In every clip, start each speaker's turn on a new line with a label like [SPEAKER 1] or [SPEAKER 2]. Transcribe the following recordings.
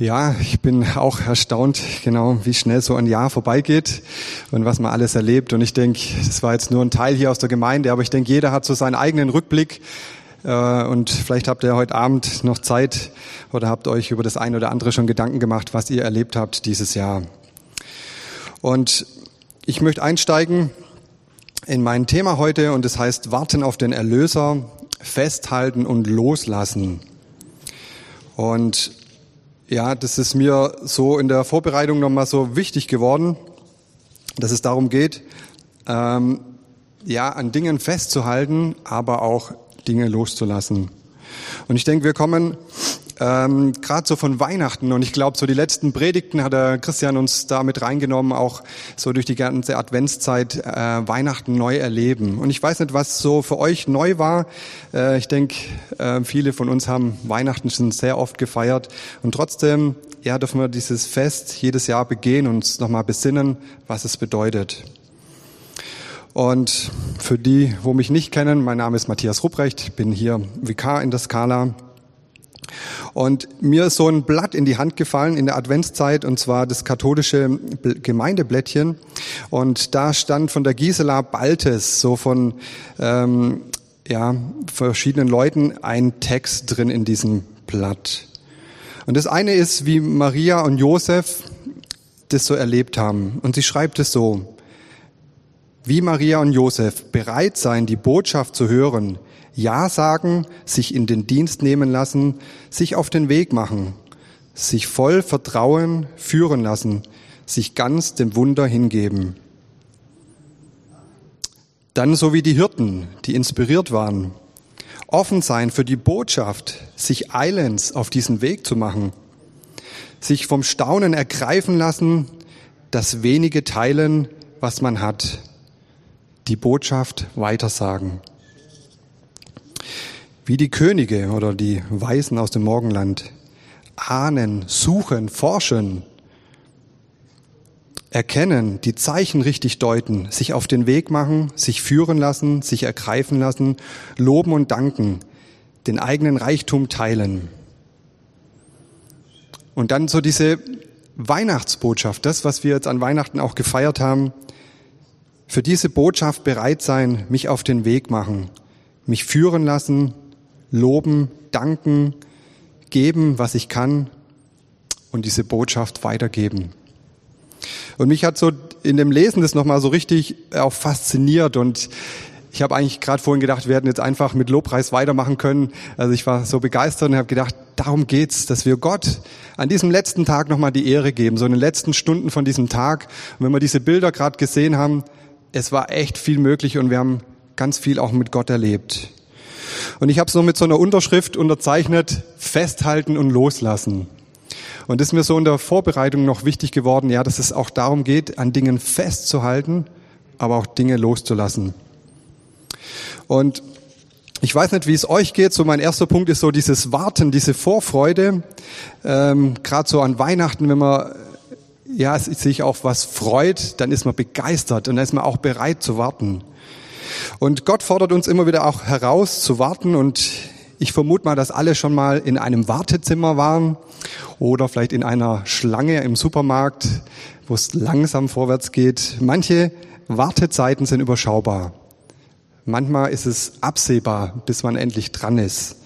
[SPEAKER 1] Ja, ich bin auch erstaunt, genau, wie schnell so ein Jahr vorbeigeht und was man alles erlebt. Und ich denke, das war jetzt nur ein Teil hier aus der Gemeinde, aber ich denke, jeder hat so seinen eigenen Rückblick. Äh, und vielleicht habt ihr heute Abend noch Zeit oder habt euch über das eine oder andere schon Gedanken gemacht, was ihr erlebt habt dieses Jahr. Und ich möchte einsteigen in mein Thema heute und das heißt Warten auf den Erlöser, festhalten und loslassen. Und ja, das ist mir so in der Vorbereitung nochmal so wichtig geworden, dass es darum geht, ähm, ja, an Dingen festzuhalten, aber auch Dinge loszulassen. Und ich denke, wir kommen ähm, gerade so von Weihnachten und ich glaube, so die letzten Predigten hat der Christian uns da mit reingenommen, auch so durch die ganze Adventszeit äh, Weihnachten neu erleben. Und ich weiß nicht, was so für euch neu war. Äh, ich denke, äh, viele von uns haben Weihnachten schon sehr oft gefeiert und trotzdem ja, dürfen wir dieses Fest jedes Jahr begehen und uns nochmal besinnen, was es bedeutet. Und für die, wo mich nicht kennen, mein Name ist Matthias Rupprecht, bin hier Vikar in der Skala und mir ist so ein Blatt in die Hand gefallen in der Adventszeit, und zwar das katholische Gemeindeblättchen. Und da stand von der Gisela Baltes, so von ähm, ja, verschiedenen Leuten, ein Text drin in diesem Blatt. Und das eine ist, wie Maria und Josef das so erlebt haben. Und sie schreibt es so, wie Maria und Josef bereit sein, die Botschaft zu hören, ja sagen, sich in den Dienst nehmen lassen, sich auf den Weg machen, sich voll Vertrauen führen lassen, sich ganz dem Wunder hingeben. Dann so wie die Hirten, die inspiriert waren, offen sein für die Botschaft, sich eilends auf diesen Weg zu machen, sich vom Staunen ergreifen lassen, das wenige teilen, was man hat, die Botschaft weitersagen. Wie die Könige oder die Weisen aus dem Morgenland ahnen, suchen, forschen, erkennen, die Zeichen richtig deuten, sich auf den Weg machen, sich führen lassen, sich ergreifen lassen, loben und danken, den eigenen Reichtum teilen. Und dann so diese Weihnachtsbotschaft, das, was wir jetzt an Weihnachten auch gefeiert haben, für diese Botschaft bereit sein, mich auf den Weg machen, mich führen lassen, loben, danken, geben, was ich kann und diese Botschaft weitergeben. Und mich hat so in dem Lesen das nochmal so richtig auch fasziniert und ich habe eigentlich gerade vorhin gedacht, wir hätten jetzt einfach mit Lobpreis weitermachen können. Also ich war so begeistert und habe gedacht, darum geht's, dass wir Gott an diesem letzten Tag nochmal die Ehre geben, so in den letzten Stunden von diesem Tag. Und wenn wir diese Bilder gerade gesehen haben, es war echt viel möglich und wir haben ganz viel auch mit Gott erlebt. Und ich habe es nur mit so einer Unterschrift unterzeichnet, festhalten und loslassen. Und das ist mir so in der Vorbereitung noch wichtig geworden, ja, dass es auch darum geht, an Dingen festzuhalten, aber auch Dinge loszulassen. Und ich weiß nicht, wie es euch geht. So mein erster Punkt ist so dieses Warten, diese Vorfreude, ähm, gerade so an Weihnachten, wenn man ja sich auf was freut, dann ist man begeistert und dann ist man auch bereit zu warten. Und Gott fordert uns immer wieder auch heraus zu warten und ich vermute mal, dass alle schon mal in einem Wartezimmer waren oder vielleicht in einer Schlange im Supermarkt, wo es langsam vorwärts geht. Manche Wartezeiten sind überschaubar. Manchmal ist es absehbar, bis man endlich dran ist.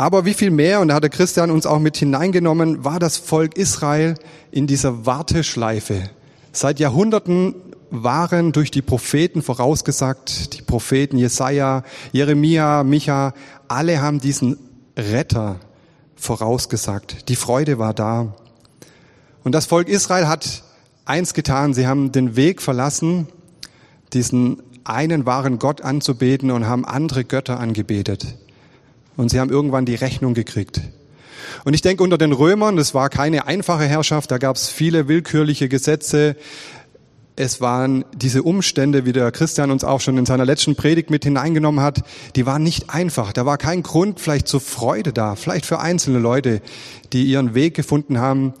[SPEAKER 1] Aber wie viel mehr, und da hat der Christian uns auch mit hineingenommen, war das Volk Israel in dieser Warteschleife. Seit Jahrhunderten waren durch die Propheten vorausgesagt, die Propheten Jesaja, Jeremia, Micha, alle haben diesen Retter vorausgesagt. Die Freude war da. Und das Volk Israel hat eins getan, sie haben den Weg verlassen, diesen einen wahren Gott anzubeten und haben andere Götter angebetet. Und sie haben irgendwann die Rechnung gekriegt. Und ich denke, unter den Römern, das war keine einfache Herrschaft, da gab es viele willkürliche Gesetze, es waren diese Umstände, wie der Christian uns auch schon in seiner letzten Predigt mit hineingenommen hat, die waren nicht einfach. Da war kein Grund vielleicht zur Freude da, vielleicht für einzelne Leute, die ihren Weg gefunden haben,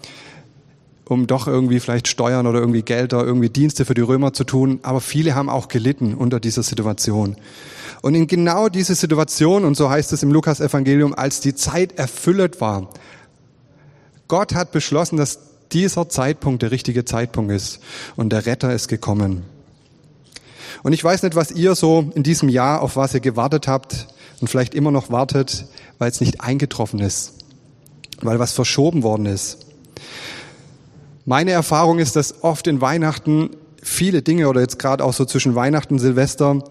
[SPEAKER 1] um doch irgendwie vielleicht Steuern oder irgendwie Gelder, irgendwie Dienste für die Römer zu tun. Aber viele haben auch gelitten unter dieser Situation. Und in genau diese Situation, und so heißt es im Lukas-Evangelium, als die Zeit erfüllt war, Gott hat beschlossen, dass dieser Zeitpunkt der richtige Zeitpunkt ist und der Retter ist gekommen. Und ich weiß nicht, was ihr so in diesem Jahr, auf was ihr gewartet habt und vielleicht immer noch wartet, weil es nicht eingetroffen ist, weil was verschoben worden ist. Meine Erfahrung ist, dass oft in Weihnachten viele Dinge oder jetzt gerade auch so zwischen Weihnachten und Silvester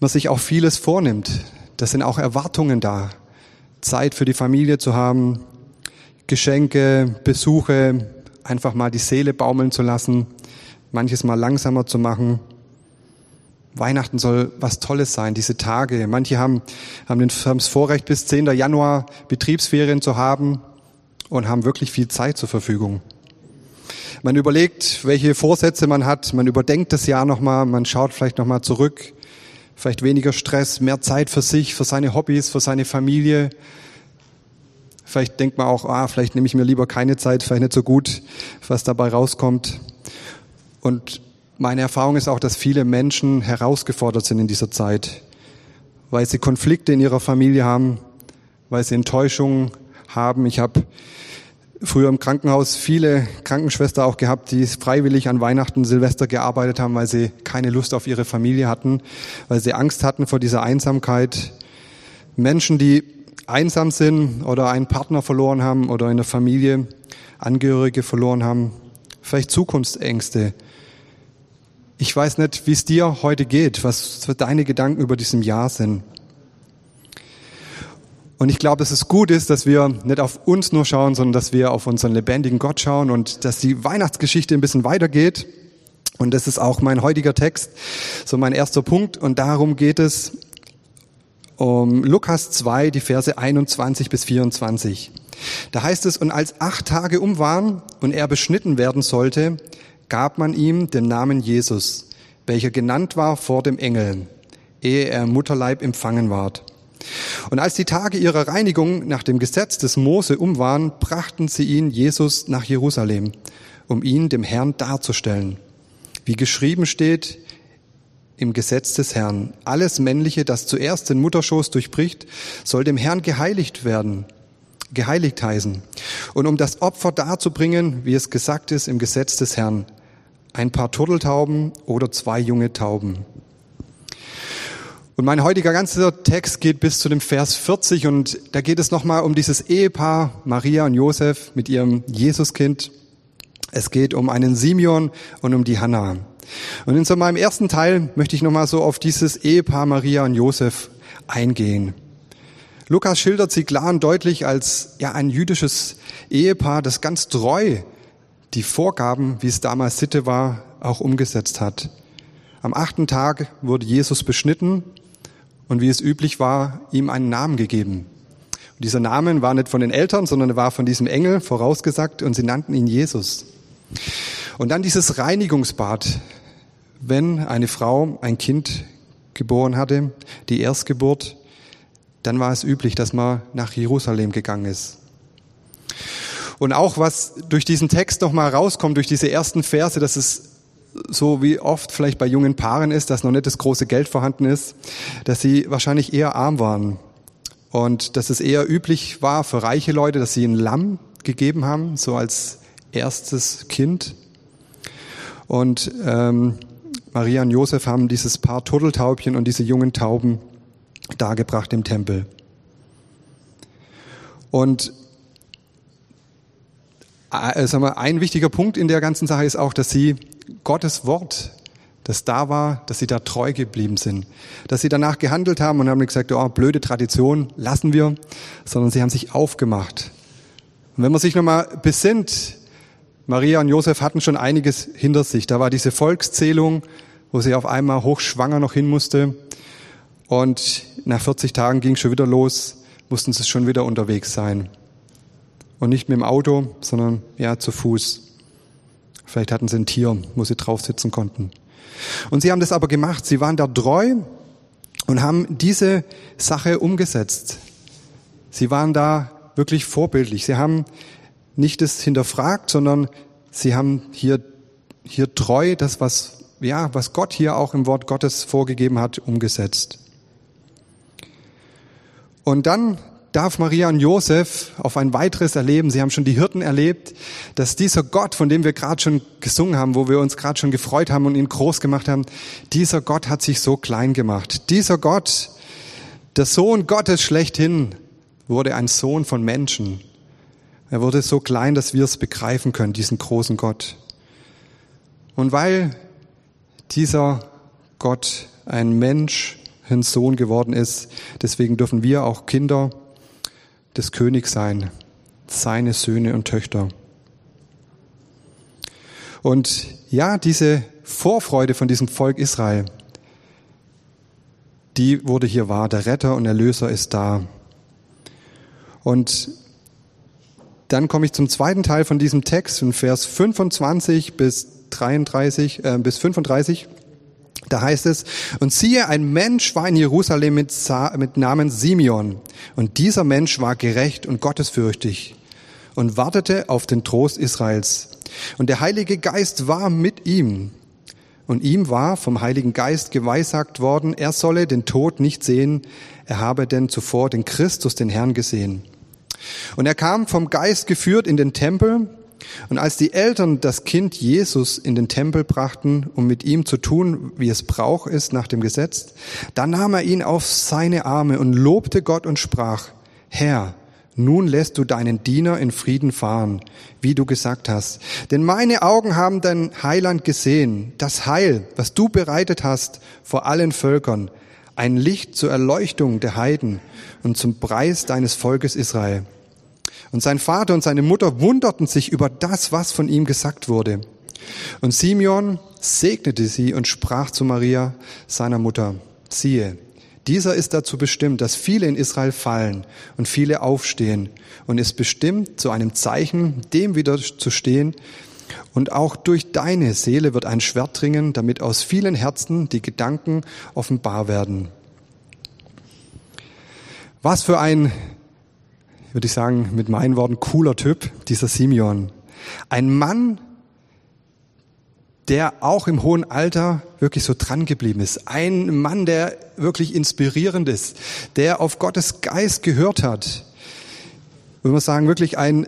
[SPEAKER 1] man sich auch vieles vornimmt. Das sind auch Erwartungen da. Zeit für die Familie zu haben, Geschenke, Besuche, einfach mal die Seele baumeln zu lassen, manches mal langsamer zu machen. Weihnachten soll was Tolles sein, diese Tage. Manche haben, haben, den, haben das Vorrecht, bis 10. Januar Betriebsferien zu haben und haben wirklich viel Zeit zur Verfügung. Man überlegt, welche Vorsätze man hat, man überdenkt das Jahr nochmal, man schaut vielleicht nochmal zurück, vielleicht weniger Stress, mehr Zeit für sich, für seine Hobbys, für seine Familie. Vielleicht denkt man auch, ah, vielleicht nehme ich mir lieber keine Zeit, vielleicht nicht so gut, was dabei rauskommt. Und meine Erfahrung ist auch, dass viele Menschen herausgefordert sind in dieser Zeit, weil sie Konflikte in ihrer Familie haben, weil sie Enttäuschungen haben. Ich habe früher im Krankenhaus viele Krankenschwester auch gehabt, die freiwillig an Weihnachten, Silvester gearbeitet haben, weil sie keine Lust auf ihre Familie hatten, weil sie Angst hatten vor dieser Einsamkeit. Menschen, die einsam sind oder einen Partner verloren haben oder in der Familie Angehörige verloren haben, vielleicht Zukunftsängste. Ich weiß nicht, wie es dir heute geht, was deine Gedanken über diesem Jahr sind. Und ich glaube, dass es gut ist, dass wir nicht auf uns nur schauen, sondern dass wir auf unseren lebendigen Gott schauen und dass die Weihnachtsgeschichte ein bisschen weitergeht. Und das ist auch mein heutiger Text, so mein erster Punkt. Und darum geht es um Lukas 2, die Verse 21 bis 24. Da heißt es, und als acht Tage um waren und er beschnitten werden sollte, gab man ihm den Namen Jesus, welcher genannt war vor dem Engel, ehe er im Mutterleib empfangen ward. Und als die Tage ihrer Reinigung nach dem Gesetz des Mose um waren, brachten sie ihn, Jesus, nach Jerusalem, um ihn dem Herrn darzustellen. Wie geschrieben steht im Gesetz des Herrn, alles Männliche, das zuerst den Mutterschoß durchbricht, soll dem Herrn geheiligt werden, geheiligt heißen. Und um das Opfer darzubringen, wie es gesagt ist im Gesetz des Herrn, ein paar Turteltauben oder zwei junge Tauben. Und mein heutiger ganzer Text geht bis zu dem Vers 40 und da geht es nochmal um dieses Ehepaar Maria und Josef mit ihrem Jesuskind. Es geht um einen Simeon und um die Hannah. Und in so meinem ersten Teil möchte ich nochmal so auf dieses Ehepaar Maria und Josef eingehen. Lukas schildert sie klar und deutlich als ja ein jüdisches Ehepaar, das ganz treu die Vorgaben, wie es damals Sitte war, auch umgesetzt hat. Am achten Tag wurde Jesus beschnitten und wie es üblich war, ihm einen Namen gegeben. Und dieser Name war nicht von den Eltern, sondern er war von diesem Engel vorausgesagt und sie nannten ihn Jesus. Und dann dieses Reinigungsbad, wenn eine Frau ein Kind geboren hatte, die Erstgeburt, dann war es üblich, dass man nach Jerusalem gegangen ist. Und auch was durch diesen Text nochmal rauskommt, durch diese ersten Verse, dass es so wie oft vielleicht bei jungen Paaren ist, dass noch nicht das große Geld vorhanden ist, dass sie wahrscheinlich eher arm waren. Und dass es eher üblich war für reiche Leute, dass sie ein Lamm gegeben haben, so als erstes Kind. Und ähm, Maria und Josef haben dieses Paar Turteltaubchen und diese jungen Tauben dargebracht im Tempel. Und äh, sagen wir, ein wichtiger Punkt in der ganzen Sache ist auch, dass sie Gottes Wort, das da war, dass sie da treu geblieben sind. Dass sie danach gehandelt haben und haben nicht gesagt, oh, blöde Tradition, lassen wir, sondern sie haben sich aufgemacht. Und wenn man sich nochmal besinnt, Maria und Josef hatten schon einiges hinter sich. Da war diese Volkszählung, wo sie auf einmal hochschwanger noch hin musste. Und nach 40 Tagen ging es schon wieder los, mussten sie schon wieder unterwegs sein. Und nicht mit dem Auto, sondern ja zu Fuß. Vielleicht hatten sie ein Tier, wo sie drauf sitzen konnten. Und sie haben das aber gemacht. Sie waren da treu und haben diese Sache umgesetzt. Sie waren da wirklich vorbildlich. Sie haben nicht das hinterfragt, sondern sie haben hier, hier treu das, was, ja, was Gott hier auch im Wort Gottes vorgegeben hat, umgesetzt. Und dann darf Maria und Josef auf ein weiteres erleben. Sie haben schon die Hirten erlebt, dass dieser Gott, von dem wir gerade schon gesungen haben, wo wir uns gerade schon gefreut haben und ihn groß gemacht haben, dieser Gott hat sich so klein gemacht. Dieser Gott, der Sohn Gottes schlechthin, wurde ein Sohn von Menschen. Er wurde so klein, dass wir es begreifen können, diesen großen Gott. Und weil dieser Gott ein Mensch, ein Sohn geworden ist, deswegen dürfen wir auch Kinder des Königs sein, seine Söhne und Töchter. Und ja, diese Vorfreude von diesem Volk Israel, die wurde hier wahr. Der Retter und Erlöser ist da. Und dann komme ich zum zweiten Teil von diesem Text, in Vers 25 bis 33, äh, bis 35. Da heißt es, und siehe, ein Mensch war in Jerusalem mit, mit Namen Simeon. Und dieser Mensch war gerecht und gottesfürchtig und wartete auf den Trost Israels. Und der Heilige Geist war mit ihm. Und ihm war vom Heiligen Geist geweissagt worden, er solle den Tod nicht sehen, er habe denn zuvor den Christus, den Herrn, gesehen. Und er kam vom Geist geführt in den Tempel, und als die Eltern das Kind Jesus in den Tempel brachten, um mit ihm zu tun, wie es Brauch ist nach dem Gesetz, da nahm er ihn auf seine Arme und lobte Gott und sprach, Herr, nun lässt du deinen Diener in Frieden fahren, wie du gesagt hast. Denn meine Augen haben dein Heiland gesehen, das Heil, was du bereitet hast vor allen Völkern, ein Licht zur Erleuchtung der Heiden und zum Preis deines Volkes Israel. Und sein Vater und seine Mutter wunderten sich über das, was von ihm gesagt wurde. Und Simeon segnete sie und sprach zu Maria, seiner Mutter, siehe, dieser ist dazu bestimmt, dass viele in Israel fallen und viele aufstehen und ist bestimmt, zu einem Zeichen dem wiederzustehen. Und auch durch deine Seele wird ein Schwert dringen, damit aus vielen Herzen die Gedanken offenbar werden. Was für ein würde ich sagen, mit meinen Worten, cooler Typ, dieser Simeon. Ein Mann, der auch im hohen Alter wirklich so dran geblieben ist. Ein Mann, der wirklich inspirierend ist, der auf Gottes Geist gehört hat. Würde man sagen, wirklich ein,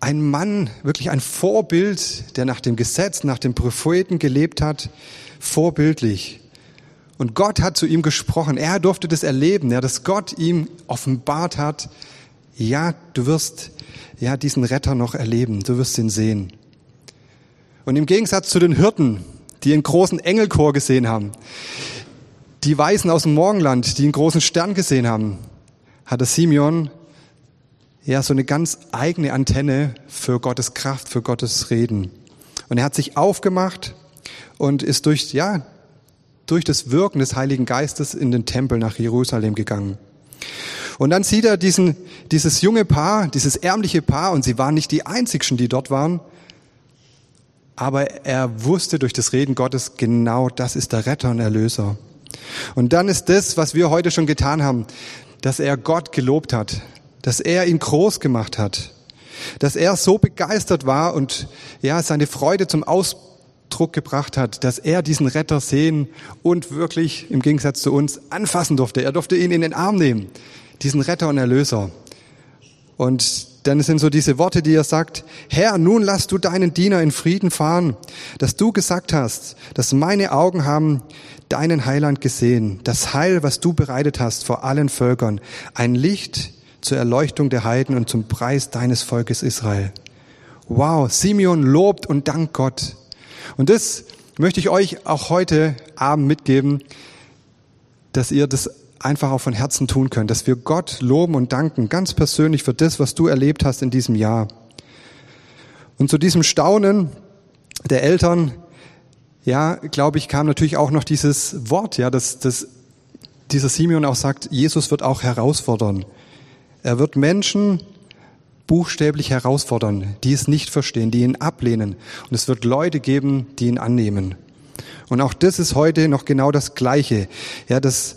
[SPEAKER 1] ein Mann, wirklich ein Vorbild, der nach dem Gesetz, nach dem Propheten gelebt hat, vorbildlich. Und Gott hat zu ihm gesprochen. Er durfte das erleben, ja, dass Gott ihm offenbart hat, ja, du wirst ja diesen Retter noch erleben, du wirst ihn sehen. Und im Gegensatz zu den Hirten, die einen großen Engelchor gesehen haben, die Weisen aus dem Morgenland, die einen großen Stern gesehen haben, hat der Simeon ja so eine ganz eigene Antenne für Gottes Kraft, für Gottes Reden. Und er hat sich aufgemacht und ist durch, ja, durch das Wirken des Heiligen Geistes in den Tempel nach Jerusalem gegangen. Und dann sieht er diesen, dieses junge Paar, dieses ärmliche Paar, und sie waren nicht die einzigen, die dort waren, aber er wusste durch das Reden Gottes, genau das ist der Retter und Erlöser. Und dann ist das, was wir heute schon getan haben, dass er Gott gelobt hat, dass er ihn groß gemacht hat, dass er so begeistert war und ja, seine Freude zum Ausdruck gebracht hat, dass er diesen Retter sehen und wirklich im Gegensatz zu uns anfassen durfte. Er durfte ihn in den Arm nehmen diesen Retter und Erlöser. Und dann sind so diese Worte, die er sagt, Herr, nun lass du deinen Diener in Frieden fahren, dass du gesagt hast, dass meine Augen haben deinen Heiland gesehen, das Heil, was du bereitet hast vor allen Völkern, ein Licht zur Erleuchtung der Heiden und zum Preis deines Volkes Israel. Wow, Simeon lobt und dankt Gott. Und das möchte ich euch auch heute Abend mitgeben, dass ihr das einfach auch von Herzen tun können, dass wir Gott loben und danken, ganz persönlich für das, was du erlebt hast in diesem Jahr. Und zu diesem Staunen der Eltern, ja, glaube ich, kam natürlich auch noch dieses Wort, ja, dass, dass dieser Simeon auch sagt, Jesus wird auch herausfordern. Er wird Menschen buchstäblich herausfordern, die es nicht verstehen, die ihn ablehnen. Und es wird Leute geben, die ihn annehmen. Und auch das ist heute noch genau das Gleiche. Ja, dass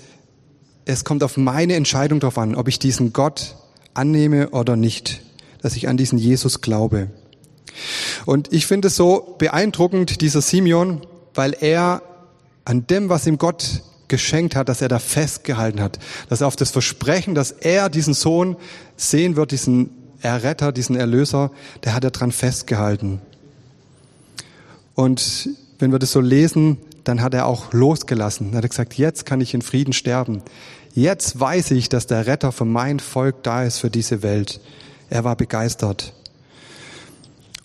[SPEAKER 1] es kommt auf meine Entscheidung darauf an, ob ich diesen Gott annehme oder nicht, dass ich an diesen Jesus glaube. Und ich finde es so beeindruckend, dieser Simeon, weil er an dem, was ihm Gott geschenkt hat, dass er da festgehalten hat, dass er auf das Versprechen, dass er diesen Sohn sehen wird, diesen Erretter, diesen Erlöser, der hat er dran festgehalten. Und wenn wir das so lesen, dann hat er auch losgelassen. Dann hat er gesagt, jetzt kann ich in Frieden sterben. Jetzt weiß ich, dass der Retter für mein Volk da ist, für diese Welt. Er war begeistert.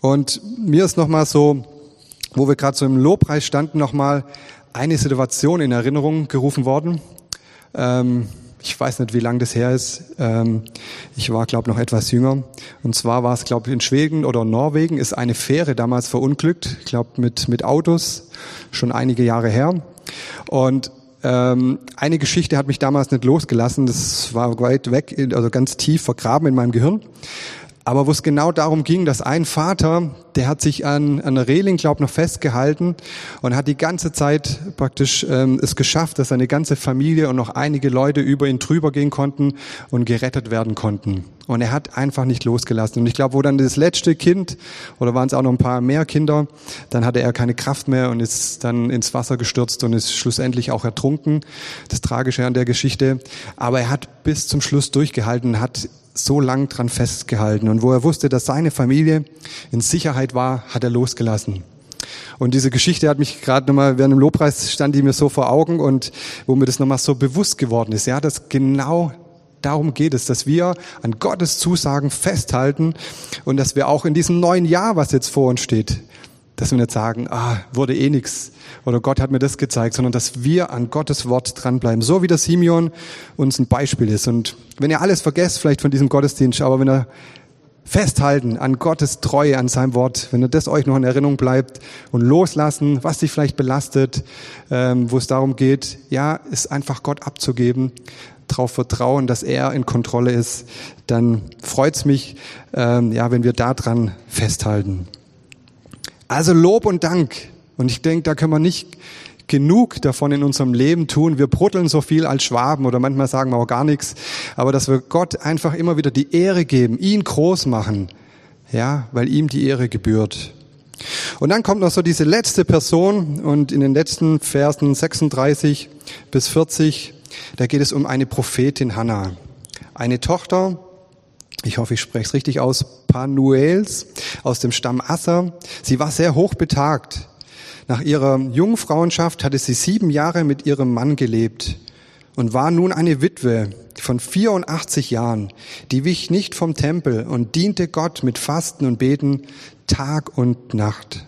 [SPEAKER 1] Und mir ist nochmal so, wo wir gerade so im Lobpreis standen, nochmal eine Situation in Erinnerung gerufen worden. Ähm, ich weiß nicht, wie lang das her ist. Ähm, ich war, glaube noch etwas jünger. Und zwar war es, glaube in Schweden oder Norwegen ist eine Fähre damals verunglückt. Ich glaube mit mit Autos schon einige Jahre her. Und ähm, eine Geschichte hat mich damals nicht losgelassen. Das war weit weg, also ganz tief vergraben in meinem Gehirn aber wo es genau darum ging, dass ein Vater, der hat sich an, an einer Reling, glaub noch festgehalten und hat die ganze Zeit praktisch ähm, es geschafft, dass seine ganze Familie und noch einige Leute über ihn drüber gehen konnten und gerettet werden konnten. Und er hat einfach nicht losgelassen. Und ich glaube, wo dann das letzte Kind, oder waren es auch noch ein paar mehr Kinder, dann hatte er keine Kraft mehr und ist dann ins Wasser gestürzt und ist schlussendlich auch ertrunken. Das Tragische an der Geschichte. Aber er hat bis zum Schluss durchgehalten, hat so lang dran festgehalten. Und wo er wusste, dass seine Familie in Sicherheit war, hat er losgelassen. Und diese Geschichte hat mich gerade nochmal, während dem Lobpreis stand die mir so vor Augen und wo mir das nochmal so bewusst geworden ist. Ja, dass genau darum geht es, dass wir an Gottes Zusagen festhalten und dass wir auch in diesem neuen Jahr, was jetzt vor uns steht, dass wir nicht sagen, ah, wurde eh nix oder Gott hat mir das gezeigt, sondern dass wir an Gottes Wort dranbleiben. So wie der Simeon uns ein Beispiel ist. Und wenn ihr alles vergesst, vielleicht von diesem Gottesdienst, aber wenn ihr festhalten an Gottes Treue, an seinem Wort, wenn ihr das euch noch in Erinnerung bleibt und loslassen, was dich vielleicht belastet, ähm, wo es darum geht, ja, ist einfach Gott abzugeben, darauf vertrauen, dass er in Kontrolle ist, dann freut's mich, ähm, ja, wenn wir daran festhalten. Also Lob und Dank. Und ich denke, da können wir nicht genug davon in unserem Leben tun. Wir brutteln so viel als Schwaben oder manchmal sagen wir auch gar nichts. Aber dass wir Gott einfach immer wieder die Ehre geben, ihn groß machen. Ja, weil ihm die Ehre gebührt. Und dann kommt noch so diese letzte Person und in den letzten Versen 36 bis 40, da geht es um eine Prophetin Hannah. Eine Tochter ich hoffe, ich spreche es richtig aus, Panuels aus dem Stamm Asser. Sie war sehr hoch betagt. Nach ihrer Jungfrauenschaft hatte sie sieben Jahre mit ihrem Mann gelebt und war nun eine Witwe von 84 Jahren. Die wich nicht vom Tempel und diente Gott mit Fasten und Beten Tag und Nacht.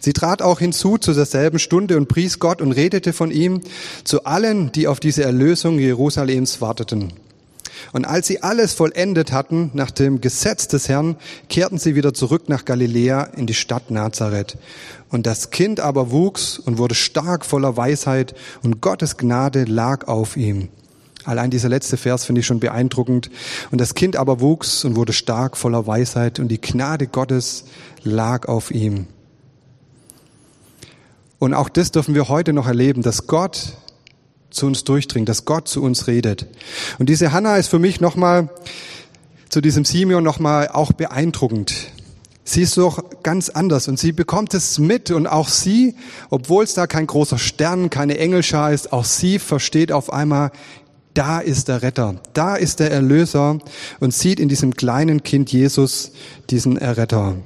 [SPEAKER 1] Sie trat auch hinzu zu derselben Stunde und pries Gott und redete von ihm zu allen, die auf diese Erlösung Jerusalems warteten. Und als sie alles vollendet hatten, nach dem Gesetz des Herrn, kehrten sie wieder zurück nach Galiläa in die Stadt Nazareth. Und das Kind aber wuchs und wurde stark voller Weisheit und Gottes Gnade lag auf ihm. Allein dieser letzte Vers finde ich schon beeindruckend. Und das Kind aber wuchs und wurde stark voller Weisheit und die Gnade Gottes lag auf ihm. Und auch das dürfen wir heute noch erleben, dass Gott zu uns durchdringt, dass Gott zu uns redet. Und diese Hannah ist für mich nochmal zu diesem Simeon nochmal auch beeindruckend. Sie ist doch ganz anders und sie bekommt es mit und auch sie, obwohl es da kein großer Stern, keine Engelschar ist, auch sie versteht auf einmal, da ist der Retter, da ist der Erlöser und sieht in diesem kleinen Kind Jesus diesen Erretter.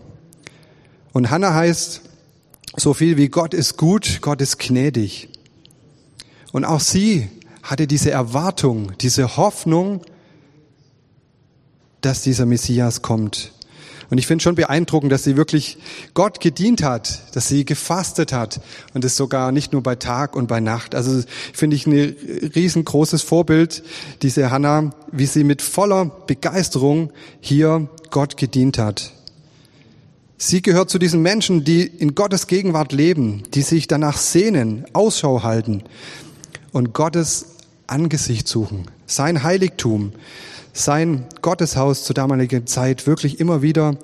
[SPEAKER 1] Und Hannah heißt so viel wie Gott ist gut, Gott ist gnädig. Und auch sie hatte diese Erwartung, diese Hoffnung, dass dieser Messias kommt. Und ich finde schon beeindruckend, dass sie wirklich Gott gedient hat, dass sie gefastet hat und es sogar nicht nur bei Tag und bei Nacht. Also finde ich ein riesengroßes Vorbild, diese Hannah, wie sie mit voller Begeisterung hier Gott gedient hat. Sie gehört zu diesen Menschen, die in Gottes Gegenwart leben, die sich danach sehnen, Ausschau halten, und Gottes Angesicht suchen, sein Heiligtum, sein Gotteshaus zur damaligen Zeit wirklich immer wieder,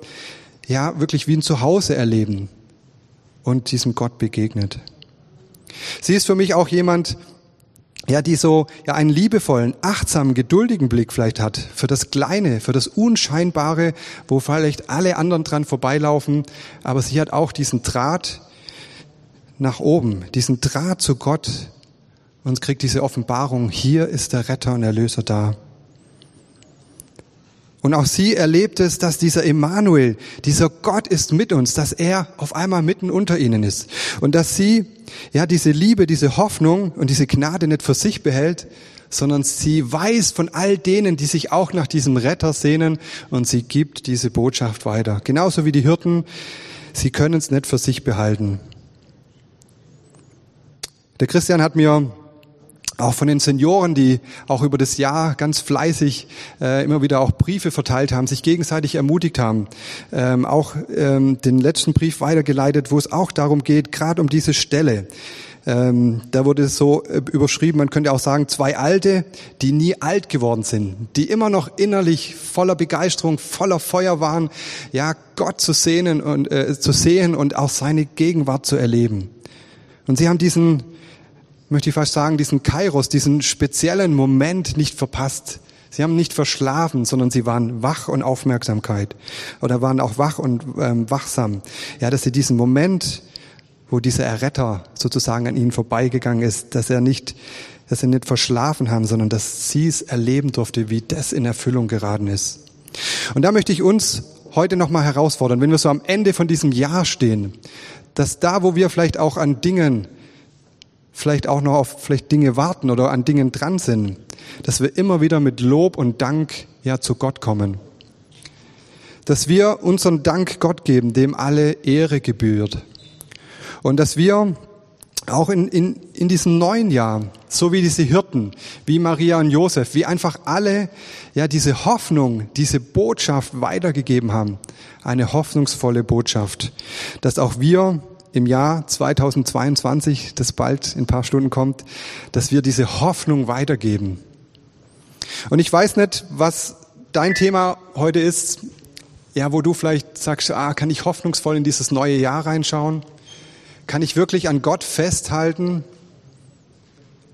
[SPEAKER 1] ja, wirklich wie ein Zuhause erleben und diesem Gott begegnet. Sie ist für mich auch jemand, ja, die so ja einen liebevollen, achtsamen, geduldigen Blick vielleicht hat für das Kleine, für das Unscheinbare, wo vielleicht alle anderen dran vorbeilaufen, aber sie hat auch diesen Draht nach oben, diesen Draht zu Gott, und kriegt diese Offenbarung, hier ist der Retter und Erlöser da. Und auch sie erlebt es, dass dieser Emmanuel, dieser Gott ist mit uns, dass er auf einmal mitten unter ihnen ist. Und dass sie, ja, diese Liebe, diese Hoffnung und diese Gnade nicht für sich behält, sondern sie weiß von all denen, die sich auch nach diesem Retter sehnen und sie gibt diese Botschaft weiter. Genauso wie die Hirten, sie können es nicht für sich behalten. Der Christian hat mir auch von den Senioren, die auch über das Jahr ganz fleißig äh, immer wieder auch Briefe verteilt haben, sich gegenseitig ermutigt haben, ähm, auch ähm, den letzten Brief weitergeleitet, wo es auch darum geht, gerade um diese Stelle. Ähm, da wurde es so äh, überschrieben, man könnte auch sagen, zwei Alte, die nie alt geworden sind, die immer noch innerlich voller Begeisterung, voller Feuer waren, ja, Gott zu sehen und äh, zu sehen und auch seine Gegenwart zu erleben. Und sie haben diesen möchte ich fast sagen, diesen Kairos, diesen speziellen Moment nicht verpasst. Sie haben nicht verschlafen, sondern sie waren wach und Aufmerksamkeit oder waren auch wach und ähm, wachsam. Ja, dass sie diesen Moment, wo dieser Erretter sozusagen an ihnen vorbeigegangen ist, dass er nicht, dass sie nicht verschlafen haben, sondern dass sie es erleben durfte, wie das in Erfüllung geraten ist. Und da möchte ich uns heute nochmal herausfordern, wenn wir so am Ende von diesem Jahr stehen, dass da, wo wir vielleicht auch an Dingen vielleicht auch noch auf vielleicht Dinge warten oder an Dingen dran sind, dass wir immer wieder mit Lob und Dank ja zu Gott kommen. Dass wir unseren Dank Gott geben, dem alle Ehre gebührt. Und dass wir auch in, in, in diesem neuen Jahr, so wie diese Hirten, wie Maria und Josef, wie einfach alle ja diese Hoffnung, diese Botschaft weitergegeben haben, eine hoffnungsvolle Botschaft, dass auch wir im Jahr 2022, das bald in ein paar Stunden kommt, dass wir diese Hoffnung weitergeben. Und ich weiß nicht, was dein Thema heute ist, ja, wo du vielleicht sagst, ah, kann ich hoffnungsvoll in dieses neue Jahr reinschauen? Kann ich wirklich an Gott festhalten?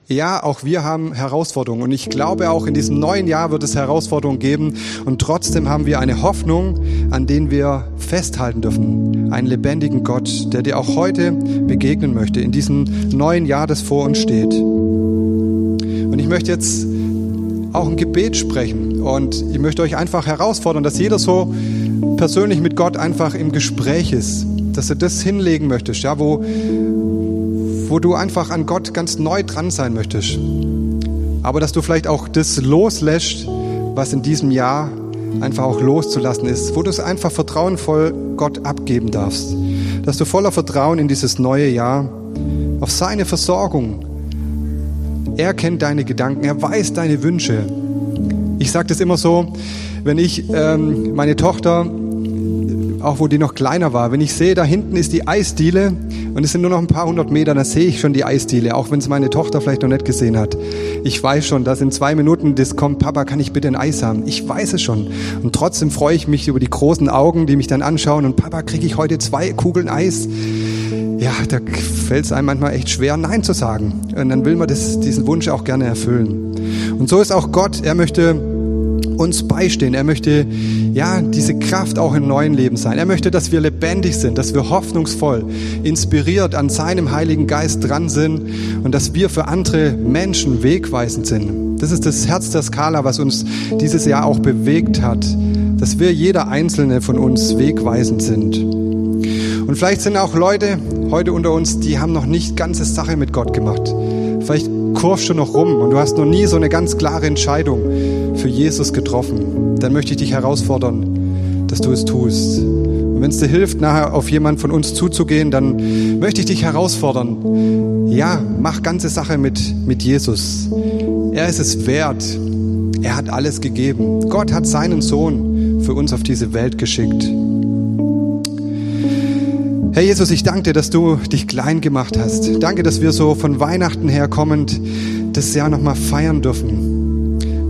[SPEAKER 1] Ja, auch wir haben Herausforderungen und ich glaube auch in diesem neuen Jahr wird es Herausforderungen geben und trotzdem haben wir eine Hoffnung, an den wir festhalten dürfen. Einen lebendigen Gott, der dir auch heute begegnen möchte in diesem neuen Jahr, das vor uns steht. Und ich möchte jetzt auch ein Gebet sprechen und ich möchte euch einfach herausfordern, dass jeder so persönlich mit Gott einfach im Gespräch ist, dass er das hinlegen möchtest, ja, wo wo du einfach an Gott ganz neu dran sein möchtest. Aber dass du vielleicht auch das loslässt, was in diesem Jahr einfach auch loszulassen ist, wo du es einfach vertrauenvoll Gott abgeben darfst. Dass du voller Vertrauen in dieses neue Jahr auf seine Versorgung. Er kennt deine Gedanken, er weiß deine Wünsche. Ich sage das immer so, wenn ich ähm, meine Tochter auch wo die noch kleiner war. Wenn ich sehe, da hinten ist die Eisdiele und es sind nur noch ein paar hundert Meter, dann sehe ich schon die Eisdiele, auch wenn es meine Tochter vielleicht noch nicht gesehen hat. Ich weiß schon, dass in zwei Minuten das kommt, Papa, kann ich bitte ein Eis haben? Ich weiß es schon. Und trotzdem freue ich mich über die großen Augen, die mich dann anschauen und Papa, kriege ich heute zwei Kugeln Eis? Ja, da fällt es einem manchmal echt schwer, Nein zu sagen. Und dann will man das, diesen Wunsch auch gerne erfüllen. Und so ist auch Gott. Er möchte uns beistehen. Er möchte, ja, diese Kraft auch im neuen Leben sein. Er möchte, dass wir lebendig sind, dass wir hoffnungsvoll, inspiriert an seinem Heiligen Geist dran sind und dass wir für andere Menschen wegweisend sind. Das ist das Herz der Skala, was uns dieses Jahr auch bewegt hat, dass wir jeder einzelne von uns wegweisend sind. Und vielleicht sind auch Leute heute unter uns, die haben noch nicht ganze Sache mit Gott gemacht. Vielleicht kurvst du noch rum und du hast noch nie so eine ganz klare Entscheidung für Jesus getroffen. Dann möchte ich dich herausfordern, dass du es tust. Und wenn es dir hilft, nachher auf jemanden von uns zuzugehen, dann möchte ich dich herausfordern. Ja, mach ganze Sache mit, mit Jesus. Er ist es wert. Er hat alles gegeben. Gott hat seinen Sohn für uns auf diese Welt geschickt. Herr Jesus, ich danke dir, dass du dich klein gemacht hast. Danke, dass wir so von Weihnachten her kommend das Jahr nochmal feiern dürfen.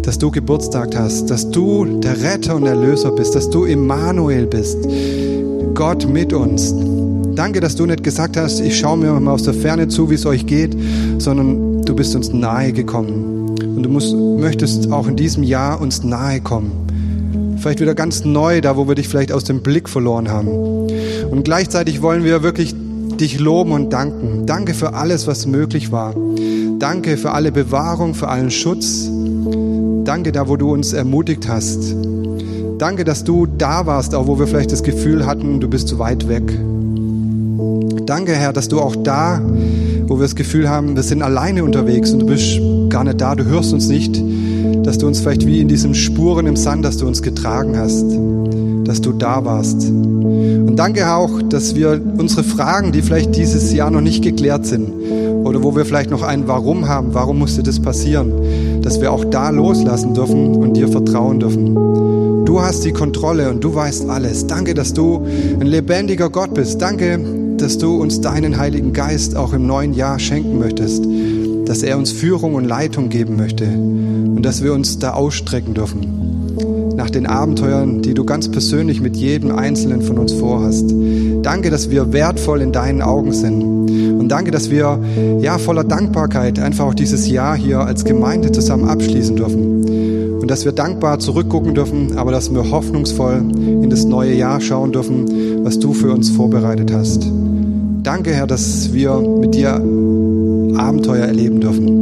[SPEAKER 1] Dass du Geburtstag hast, dass du der Retter und Erlöser bist, dass du Immanuel bist. Gott mit uns. Danke, dass du nicht gesagt hast, ich schaue mir mal aus der Ferne zu, wie es euch geht, sondern du bist uns nahe gekommen. Und du musst, möchtest auch in diesem Jahr uns nahe kommen. Vielleicht wieder ganz neu, da wo wir dich vielleicht aus dem Blick verloren haben. Und gleichzeitig wollen wir wirklich dich loben und danken. Danke für alles, was möglich war. Danke für alle Bewahrung, für allen Schutz. Danke da, wo du uns ermutigt hast. Danke, dass du da warst, auch wo wir vielleicht das Gefühl hatten, du bist zu weit weg. Danke, Herr, dass du auch da, wo wir das Gefühl haben, wir sind alleine unterwegs und du bist gar nicht da, du hörst uns nicht, dass du uns vielleicht wie in diesen Spuren im Sand, dass du uns getragen hast, dass du da warst. Und danke auch, dass wir unsere Fragen, die vielleicht dieses Jahr noch nicht geklärt sind oder wo wir vielleicht noch ein Warum haben, warum musste das passieren, dass wir auch da loslassen dürfen und dir vertrauen dürfen. Du hast die Kontrolle und du weißt alles. Danke, dass du ein lebendiger Gott bist. Danke, dass du uns deinen Heiligen Geist auch im neuen Jahr schenken möchtest, dass er uns Führung und Leitung geben möchte und dass wir uns da ausstrecken dürfen nach den Abenteuern, die du ganz persönlich mit jedem Einzelnen von uns vorhast. Danke, dass wir wertvoll in deinen Augen sind. Und danke, dass wir ja voller Dankbarkeit einfach auch dieses Jahr hier als Gemeinde zusammen abschließen dürfen. Und dass wir dankbar zurückgucken dürfen, aber dass wir hoffnungsvoll in das neue Jahr schauen dürfen, was du für uns vorbereitet hast. Danke, Herr, dass wir mit dir Abenteuer erleben dürfen.